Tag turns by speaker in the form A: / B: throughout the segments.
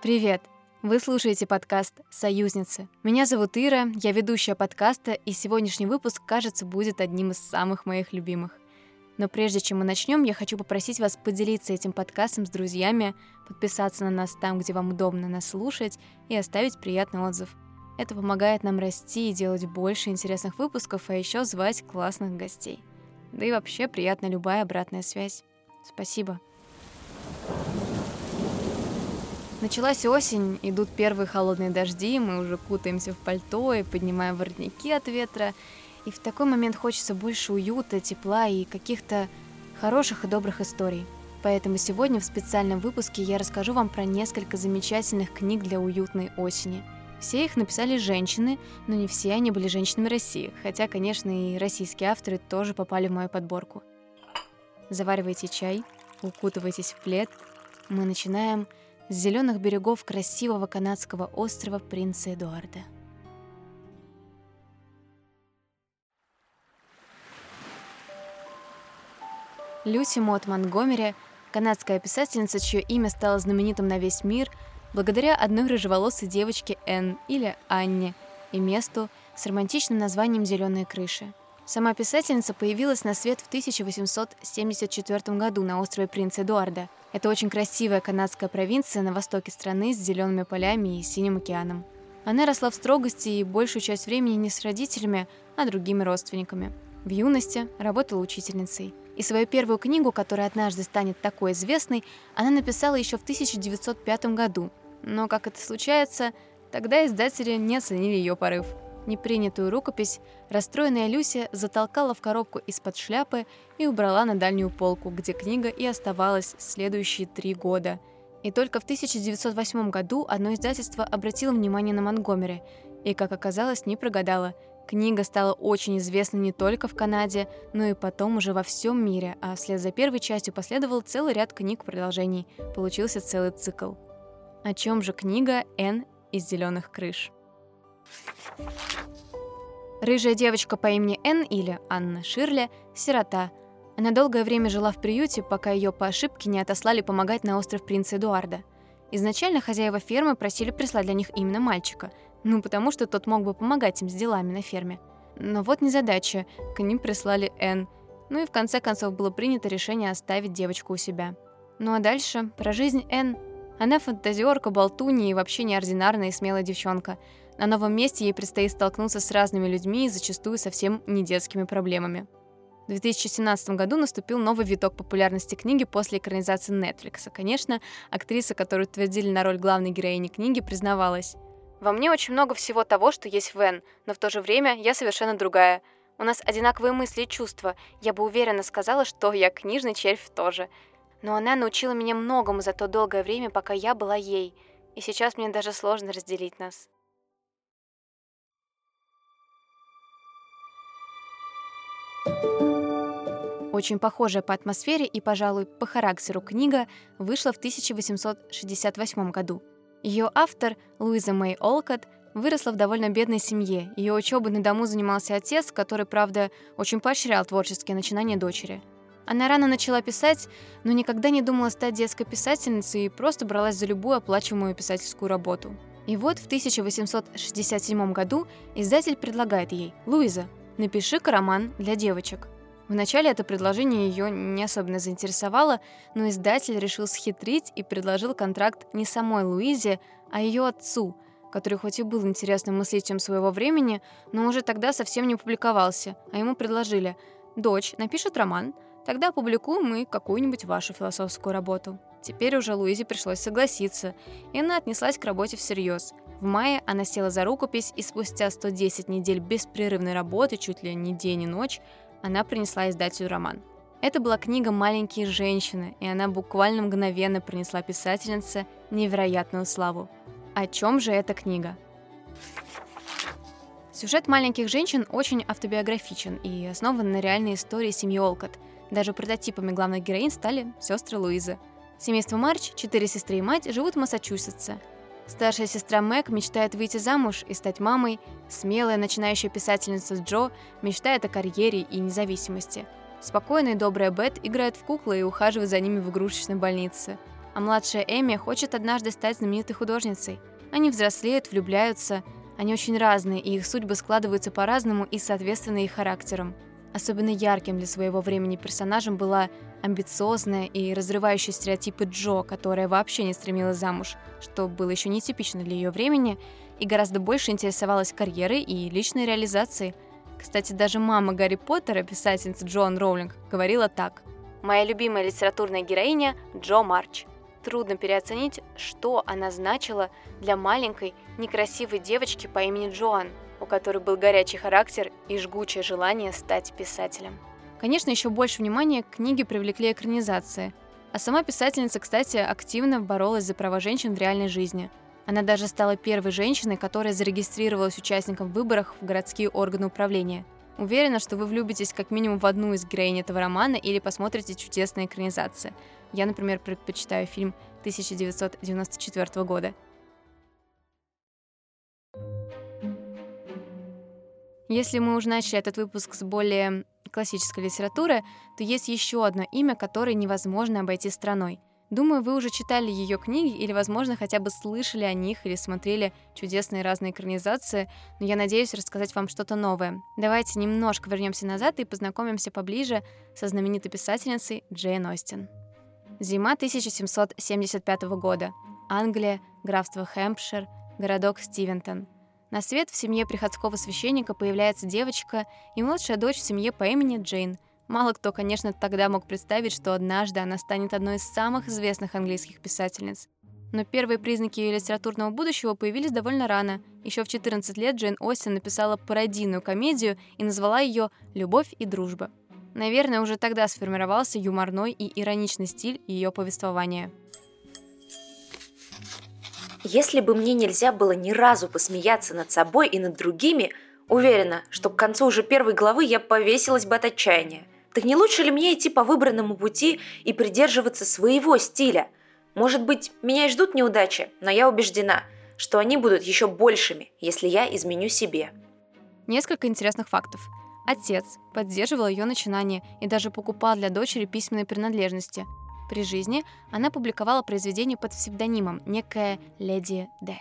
A: Привет! Вы слушаете подкаст «Союзницы». Меня зовут Ира, я ведущая подкаста, и сегодняшний выпуск, кажется, будет одним из самых моих любимых. Но прежде чем мы начнем, я хочу попросить вас поделиться этим подкастом с друзьями, подписаться на нас там, где вам удобно нас слушать, и оставить приятный отзыв. Это помогает нам расти и делать больше интересных выпусков, а еще звать классных гостей. Да и вообще приятна любая обратная связь. Спасибо. Началась осень, идут первые холодные дожди, мы уже кутаемся в пальто и поднимаем воротники от ветра. И в такой момент хочется больше уюта, тепла и каких-то хороших и добрых историй. Поэтому сегодня в специальном выпуске я расскажу вам про несколько замечательных книг для уютной осени. Все их написали женщины, но не все они были женщинами России, хотя, конечно, и российские авторы тоже попали в мою подборку. Заваривайте чай, укутывайтесь в плед. Мы начинаем с зеленых берегов красивого канадского острова Принца Эдуарда. Люси Мот Монтгомери — канадская писательница, чье имя стало знаменитым на весь мир благодаря одной рыжеволосой девочке Энн или Анне и месту с романтичным названием «Зеленые крыши». Сама писательница появилась на свет в 1874 году на острове Принца Эдуарда. Это очень красивая канадская провинция на востоке страны с зелеными полями и синим океаном. Она росла в строгости и большую часть времени не с родителями, а другими родственниками. В юности работала учительницей. И свою первую книгу, которая однажды станет такой известной, она написала еще в 1905 году. Но, как это случается, тогда издатели не оценили ее порыв – Непринятую рукопись расстроенная Люся затолкала в коробку из-под шляпы и убрала на дальнюю полку, где книга и оставалась следующие три года. И только в 1908 году одно издательство обратило внимание на Монгомери, и, как оказалось, не прогадало. Книга стала очень известна не только в Канаде, но и потом уже во всем мире, а вслед за первой частью последовал целый ряд книг-продолжений. Получился целый цикл. О чем же книга «Н из зеленых крыш»? Рыжая девочка по имени Энн или Анна Ширли – сирота. Она долгое время жила в приюте, пока ее по ошибке не отослали помогать на остров Принца Эдуарда. Изначально хозяева фермы просили прислать для них именно мальчика, ну потому что тот мог бы помогать им с делами на ферме. Но вот незадача, к ним прислали Энн. Ну и в конце концов было принято решение оставить девочку у себя. Ну а дальше про жизнь Энн. Она фантазиорка, болтунья и вообще неординарная и смелая девчонка – на новом месте ей предстоит столкнуться с разными людьми и зачастую совсем не детскими проблемами. В 2017 году наступил новый виток популярности книги после экранизации Netflix. Конечно, актриса, которую утвердили на роль главной героини книги, признавалась. «Во мне очень много всего того, что есть в Энн, но в то же время я совершенно другая. У нас одинаковые мысли и чувства. Я бы уверенно сказала, что я книжный червь тоже. Но она научила меня многому за то долгое время, пока я была ей. И сейчас мне даже сложно разделить нас». Очень похожая по атмосфере и, пожалуй, по характеру книга вышла в 1868 году. Ее автор, Луиза Мэй Олкот, выросла в довольно бедной семье. Ее учебой на дому занимался отец, который, правда, очень поощрял творческие начинания дочери. Она рано начала писать, но никогда не думала стать детской писательницей и просто бралась за любую оплачиваемую писательскую работу. И вот в 1867 году издатель предлагает ей «Луиза, напиши-ка роман для девочек». Вначале это предложение ее не особенно заинтересовало, но издатель решил схитрить и предложил контракт не самой Луизе, а ее отцу, который хоть и был интересным мыслителем своего времени, но уже тогда совсем не публиковался, а ему предложили «Дочь напишет роман, тогда опубликуем мы какую-нибудь вашу философскую работу». Теперь уже Луизе пришлось согласиться, и она отнеслась к работе всерьез. В мае она села за рукопись, и спустя 110 недель беспрерывной работы, чуть ли не день и ночь, она принесла издателю роман. Это была книга «Маленькие женщины», и она буквально мгновенно принесла писательнице невероятную славу. О чем же эта книга? Сюжет «Маленьких женщин» очень автобиографичен и основан на реальной истории семьи Олкот. Даже прототипами главных героинь стали сестры Луизы. Семейство Марч, четыре сестры и мать, живут в Массачусетсе. Старшая сестра Мэг мечтает выйти замуж и стать мамой. Смелая начинающая писательница Джо мечтает о карьере и независимости. Спокойная и добрая Бет играет в куклы и ухаживает за ними в игрушечной больнице. а младшая Эми хочет однажды стать знаменитой художницей. Они взрослеют, влюбляются, они очень разные, и их судьбы складываются по-разному и соответственно их характерам. Особенно ярким для своего времени персонажем была амбициозная и разрывающая стереотипы Джо, которая вообще не стремилась замуж, что было еще нетипично для ее времени, и гораздо больше интересовалась карьерой и личной реализацией. Кстати, даже мама Гарри Поттера, писательница Джоан Роулинг, говорила так. «Моя любимая литературная героиня – Джо Марч. Трудно переоценить, что она значила для маленькой, некрасивой девочки по имени Джоан, у которой был горячий характер и жгучее желание стать писателем». Конечно, еще больше внимания к книге привлекли экранизации. А сама писательница, кстати, активно боролась за права женщин в реальной жизни. Она даже стала первой женщиной, которая зарегистрировалась участником в выборах в городские органы управления. Уверена, что вы влюбитесь как минимум в одну из героинь этого романа или посмотрите чудесные экранизации. Я, например, предпочитаю фильм 1994 года. Если мы уже начали этот выпуск с более классической литературы, то есть еще одно имя, которое невозможно обойти страной. Думаю, вы уже читали ее книги или, возможно, хотя бы слышали о них или смотрели чудесные разные экранизации, но я надеюсь рассказать вам что-то новое. Давайте немножко вернемся назад и познакомимся поближе со знаменитой писательницей Джейн Остин. Зима 1775 года. Англия, графство Хэмпшир, городок Стивентон – на свет в семье приходского священника появляется девочка и младшая дочь в семье по имени Джейн. Мало кто, конечно, тогда мог представить, что однажды она станет одной из самых известных английских писательниц. Но первые признаки ее литературного будущего появились довольно рано. Еще в 14 лет Джейн Остин написала пародийную комедию и назвала ее «Любовь и дружба». Наверное, уже тогда сформировался юморной и ироничный стиль ее повествования.
B: Если бы мне нельзя было ни разу посмеяться над собой и над другими, уверена, что к концу уже первой главы я повесилась бы от отчаяния. Так не лучше ли мне идти по выбранному пути и придерживаться своего стиля? Может быть, меня и ждут неудачи, но я убеждена, что они будут еще большими, если я изменю себе.
A: Несколько интересных фактов. Отец поддерживал ее начинание и даже покупал для дочери письменные принадлежности – при жизни она публиковала произведения под псевдонимом, некая Леди Д.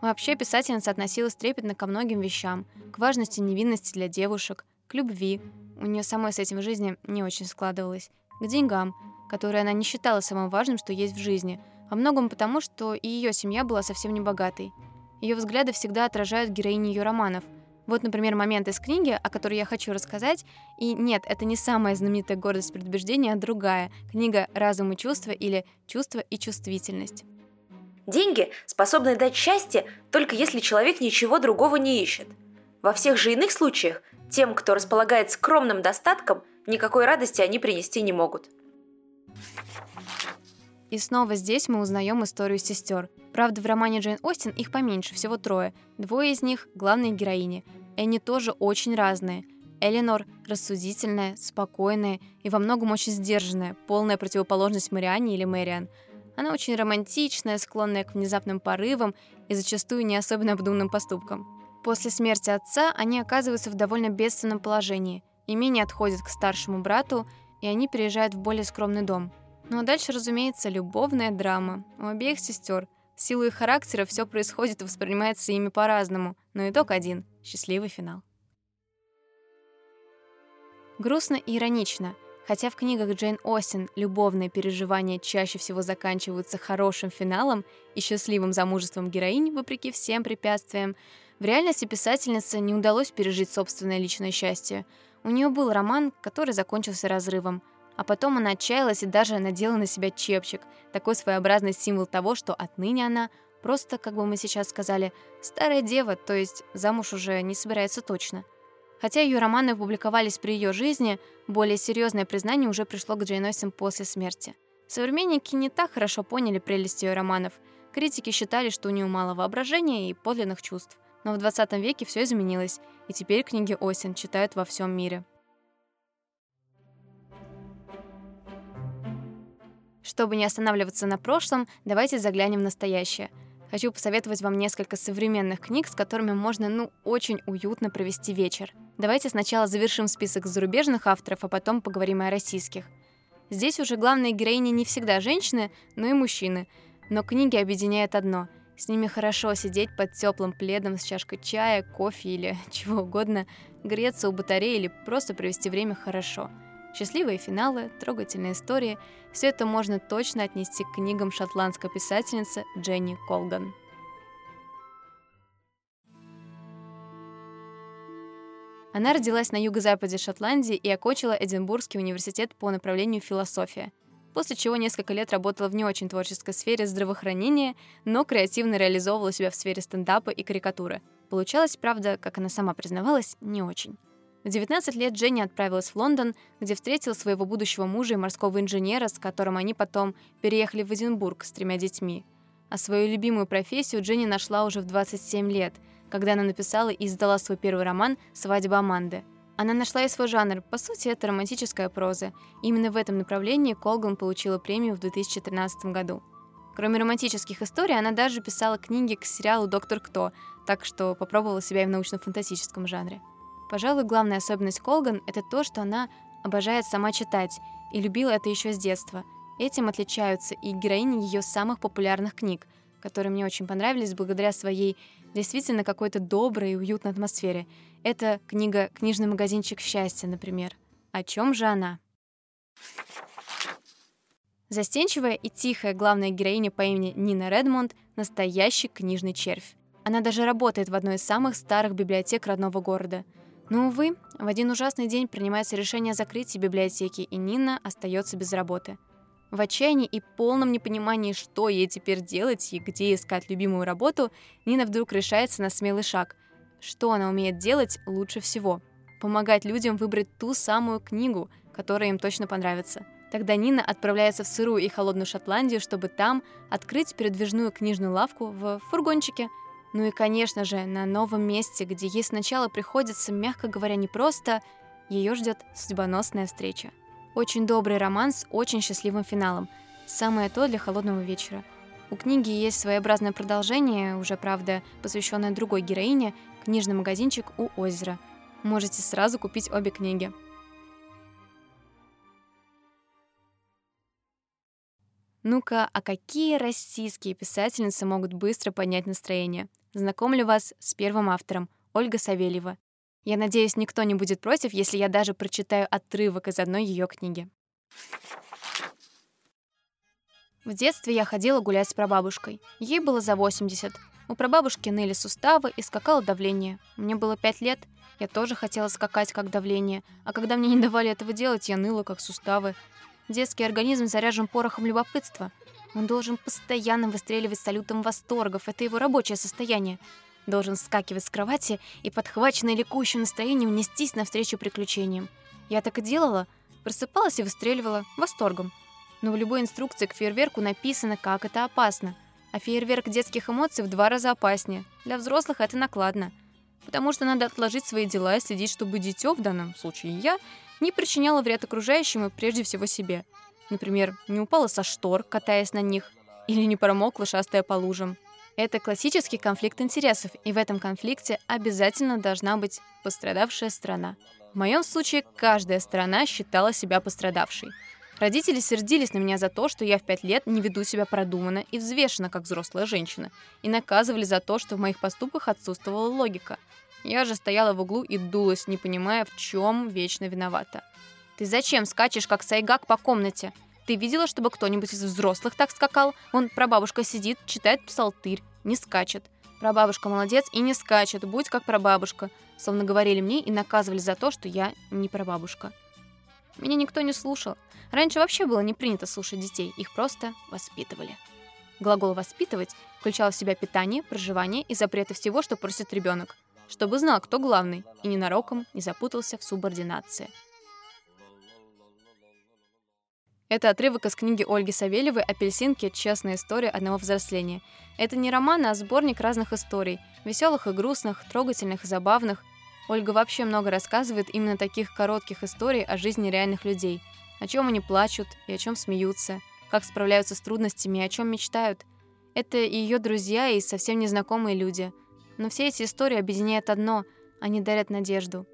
A: Вообще писательница относилась трепетно ко многим вещам, к важности невинности для девушек, к любви, у нее самой с этим в жизни не очень складывалось, к деньгам, которые она не считала самым важным, что есть в жизни, во многом потому, что и ее семья была совсем не богатой. Ее взгляды всегда отражают героини ее романов – вот, например, момент из книги, о которой я хочу рассказать. И нет, это не самая знаменитая гордость предубеждения, а другая. Книга «Разум и чувства» или «Чувство и чувствительность».
B: Деньги способны дать счастье, только если человек ничего другого не ищет. Во всех же иных случаях тем, кто располагает скромным достатком, никакой радости они принести не могут.
A: И снова здесь мы узнаем историю сестер. Правда, в романе Джейн Остин их поменьше, всего трое. Двое из них — главные героини. И они тоже очень разные. Эленор рассудительная, спокойная и во многом очень сдержанная, полная противоположность Мариане или Мэриан. Она очень романтичная, склонная к внезапным порывам и зачастую не особенно обдуманным поступкам. После смерти отца они оказываются в довольно бедственном положении. Имение отходит к старшему брату, и они переезжают в более скромный дом — ну а дальше, разумеется, любовная драма. У обеих сестер. В силу их характера все происходит и воспринимается ими по-разному, но итог один — счастливый финал. Грустно и иронично. Хотя в книгах Джейн Остин любовные переживания чаще всего заканчиваются хорошим финалом и счастливым замужеством героинь, вопреки всем препятствиям, в реальности писательнице не удалось пережить собственное личное счастье. У нее был роман, который закончился разрывом — а потом она отчаялась и даже надела на себя чепчик, такой своеобразный символ того, что отныне она просто, как бы мы сейчас сказали, старая дева, то есть замуж уже не собирается точно. Хотя ее романы публиковались при ее жизни, более серьезное признание уже пришло к Джейн Остин после смерти. Современники не так хорошо поняли прелесть ее романов. Критики считали, что у нее мало воображения и подлинных чувств. Но в 20 веке все изменилось, и теперь книги Остин читают во всем мире. Чтобы не останавливаться на прошлом, давайте заглянем в настоящее. Хочу посоветовать вам несколько современных книг, с которыми можно, ну, очень уютно провести вечер. Давайте сначала завершим список зарубежных авторов, а потом поговорим о российских. Здесь уже главные героини не всегда женщины, но и мужчины. Но книги объединяет одно — с ними хорошо сидеть под теплым пледом с чашкой чая, кофе или чего угодно, греться у батареи или просто провести время хорошо. Счастливые финалы, трогательные истории — все это можно точно отнести к книгам шотландской писательницы Дженни Колган. Она родилась на юго-западе Шотландии и окончила Эдинбургский университет по направлению философия, после чего несколько лет работала в не очень творческой сфере здравоохранения, но креативно реализовывала себя в сфере стендапа и карикатуры. Получалось, правда, как она сама признавалась, не очень. В 19 лет Дженни отправилась в Лондон, где встретила своего будущего мужа и морского инженера, с которым они потом переехали в Эдинбург с тремя детьми. А свою любимую профессию Дженни нашла уже в 27 лет — когда она написала и издала свой первый роман «Свадьба Аманды». Она нашла и свой жанр, по сути, это романтическая проза. Именно в этом направлении Колган получила премию в 2013 году. Кроме романтических историй, она даже писала книги к сериалу «Доктор Кто», так что попробовала себя и в научно-фантастическом жанре. Пожалуй, главная особенность Колган — это то, что она обожает сама читать и любила это еще с детства. Этим отличаются и героини ее самых популярных книг, которые мне очень понравились благодаря своей действительно какой-то доброй и уютной атмосфере. Это книга «Книжный магазинчик счастья», например. О чем же она? Застенчивая и тихая главная героиня по имени Нина Редмонд — настоящий книжный червь. Она даже работает в одной из самых старых библиотек родного города. Но, увы, в один ужасный день принимается решение закрыть библиотеки, и Нина остается без работы — в отчаянии и полном непонимании, что ей теперь делать и где искать любимую работу, Нина вдруг решается на смелый шаг. Что она умеет делать лучше всего? Помогать людям выбрать ту самую книгу, которая им точно понравится. Тогда Нина отправляется в сырую и холодную Шотландию, чтобы там открыть передвижную книжную лавку в фургончике. Ну и, конечно же, на новом месте, где ей сначала приходится, мягко говоря, непросто, ее ждет судьбоносная встреча. Очень добрый роман с очень счастливым финалом. Самое то для холодного вечера. У книги есть своеобразное продолжение, уже, правда, посвященное другой героине, книжный магазинчик у озера. Можете сразу купить обе книги. Ну-ка, а какие российские писательницы могут быстро поднять настроение? Знакомлю вас с первым автором, Ольга Савельева. Я надеюсь, никто не будет против, если я даже прочитаю отрывок из одной ее книги. В детстве я ходила гулять с прабабушкой. Ей было за 80. У прабабушки ныли суставы и скакало давление. Мне было 5 лет. Я тоже хотела скакать, как давление. А когда мне не давали этого делать, я ныла, как суставы. Детский организм заряжен порохом любопытства. Он должен постоянно выстреливать салютом восторгов. Это его рабочее состояние должен вскакивать с кровати и, подхваченный ликующим настроением, нестись навстречу приключениям. Я так и делала, просыпалась и выстреливала восторгом. Но в любой инструкции к фейерверку написано, как это опасно. А фейерверк детских эмоций в два раза опаснее. Для взрослых это накладно. Потому что надо отложить свои дела и следить, чтобы дитё, в данном случае я, не причиняло вред окружающим и прежде всего себе. Например, не упала со штор, катаясь на них, или не промокла, шастая по лужам. Это классический конфликт интересов, и в этом конфликте обязательно должна быть пострадавшая сторона. В моем случае каждая сторона считала себя пострадавшей. Родители сердились на меня за то, что я в пять лет не веду себя продуманно и взвешенно, как взрослая женщина, и наказывали за то, что в моих поступках отсутствовала логика. Я же стояла в углу и дулась, не понимая, в чем вечно виновата. «Ты зачем скачешь, как сайгак, по комнате? Ты видела, чтобы кто-нибудь из взрослых так скакал? Вон прабабушка сидит, читает псалтырь, не скачет. Прабабушка молодец и не скачет, будь как прабабушка. Словно говорили мне и наказывали за то, что я не прабабушка. Меня никто не слушал. Раньше вообще было не принято слушать детей, их просто воспитывали. Глагол «воспитывать» включал в себя питание, проживание и запреты всего, что просит ребенок, чтобы знал, кто главный, и ненароком не запутался в субординации. Это отрывок из книги Ольги Савельевой «Апельсинки. Честная история одного взросления». Это не роман, а сборник разных историй. Веселых и грустных, трогательных и забавных. Ольга вообще много рассказывает именно таких коротких историй о жизни реальных людей. О чем они плачут и о чем смеются, как справляются с трудностями и о чем мечтают. Это и ее друзья, и совсем незнакомые люди. Но все эти истории объединяет одно – они дарят надежду.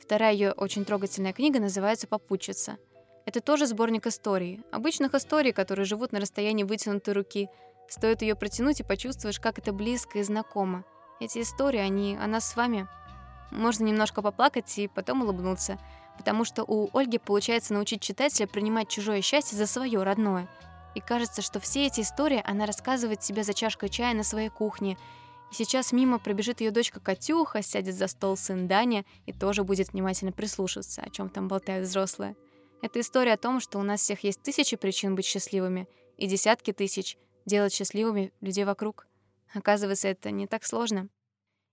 A: Вторая ее очень трогательная книга называется «Попутчица». Это тоже сборник историй. Обычных историй, которые живут на расстоянии вытянутой руки. Стоит ее протянуть и почувствуешь, как это близко и знакомо. Эти истории, они о нас с вами. Можно немножко поплакать и потом улыбнуться, потому что у Ольги получается научить читателя принимать чужое счастье за свое родное. И кажется, что все эти истории она рассказывает себе за чашкой чая на своей кухне. И сейчас мимо пробежит ее дочка Катюха, сядет за стол сын Даня и тоже будет внимательно прислушиваться, о чем там болтают взрослые. Это история о том, что у нас всех есть тысячи причин быть счастливыми и десятки тысяч делать счастливыми людей вокруг. Оказывается, это не так сложно.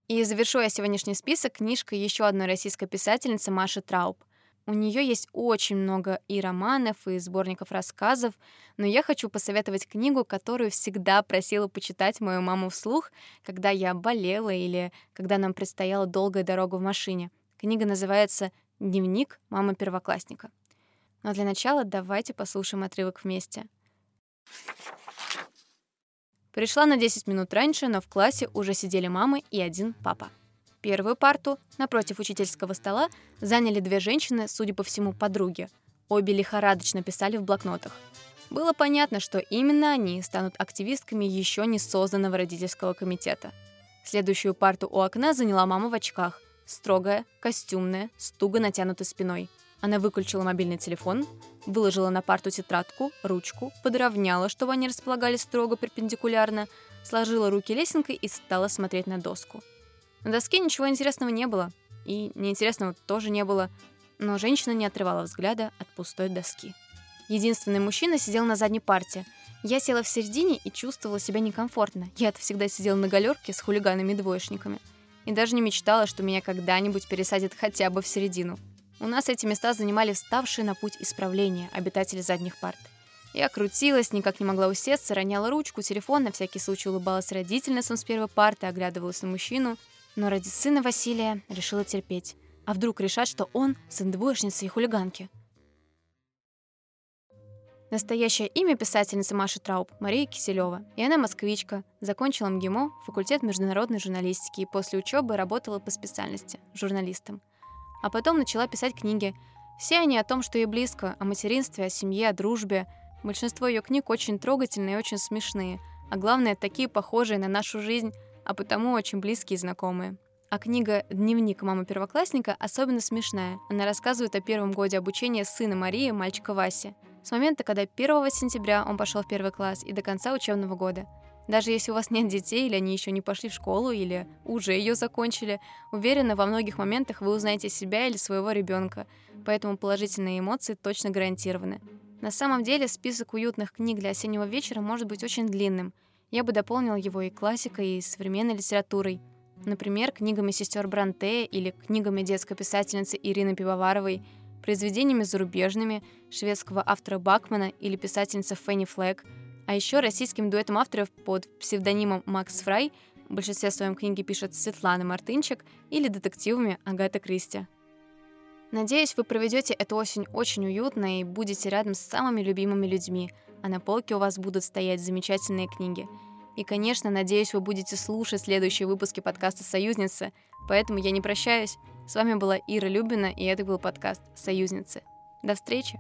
A: И завершу я сегодняшний список книжкой еще одной российской писательницы Маши Трауб. У нее есть очень много и романов, и сборников рассказов, но я хочу посоветовать книгу, которую всегда просила почитать мою маму вслух, когда я болела или когда нам предстояла долгая дорога в машине. Книга называется «Дневник мамы первоклассника». Но для начала давайте послушаем отрывок вместе. Пришла на 10 минут раньше, но в классе уже сидели мамы и один папа. Первую парту, напротив учительского стола, заняли две женщины, судя по всему, подруги. Обе лихорадочно писали в блокнотах. Было понятно, что именно они станут активистками еще не созданного родительского комитета. Следующую парту у окна заняла мама в очках. Строгая, костюмная, с туго натянутой спиной – она выключила мобильный телефон, выложила на парту тетрадку, ручку, подровняла, чтобы они располагались строго перпендикулярно, сложила руки лесенкой и стала смотреть на доску. На доске ничего интересного не было, и неинтересного тоже не было, но женщина не отрывала взгляда от пустой доски. Единственный мужчина сидел на задней парте. Я села в середине и чувствовала себя некомфортно. Я-то всегда сидела на галерке с хулиганами-двоечниками. И даже не мечтала, что меня когда-нибудь пересадят хотя бы в середину. У нас эти места занимали вставшие на путь исправления обитатели задних парт. Я крутилась, никак не могла усесться, роняла ручку, телефон, на всякий случай улыбалась родительницам с первой парты, оглядывалась на мужчину. Но ради сына Василия решила терпеть. А вдруг решат, что он сын двоечницы и хулиганки? Настоящее имя писательницы Маши Трауб – Мария Киселева. И она москвичка, закончила МГИМО, факультет международной журналистики и после учебы работала по специальности – журналистом – а потом начала писать книги. Все они о том, что ей близко, о материнстве, о семье, о дружбе. Большинство ее книг очень трогательные и очень смешные, а главное, такие похожие на нашу жизнь, а потому очень близкие и знакомые. А книга «Дневник мамы первоклассника» особенно смешная. Она рассказывает о первом годе обучения сына Марии, мальчика Васи. С момента, когда 1 сентября он пошел в первый класс и до конца учебного года – даже если у вас нет детей, или они еще не пошли в школу, или уже ее закончили, уверена, во многих моментах вы узнаете себя или своего ребенка, поэтому положительные эмоции точно гарантированы. На самом деле список уютных книг для осеннего вечера может быть очень длинным. Я бы дополнил его и классикой, и современной литературой. Например, книгами сестер Бранте или книгами детской писательницы Ирины Пивоваровой, произведениями зарубежными шведского автора Бакмана или писательницы Фенни Флэг – а еще российским дуэтом авторов под псевдонимом Макс Фрай в большинстве своем книги пишет Светлана Мартынчик или детективами Агата Кристи. Надеюсь, вы проведете эту осень очень уютно и будете рядом с самыми любимыми людьми, а на полке у вас будут стоять замечательные книги. И, конечно, надеюсь, вы будете слушать следующие выпуски подкаста «Союзницы», поэтому я не прощаюсь. С вами была Ира Любина, и это был подкаст «Союзницы». До встречи!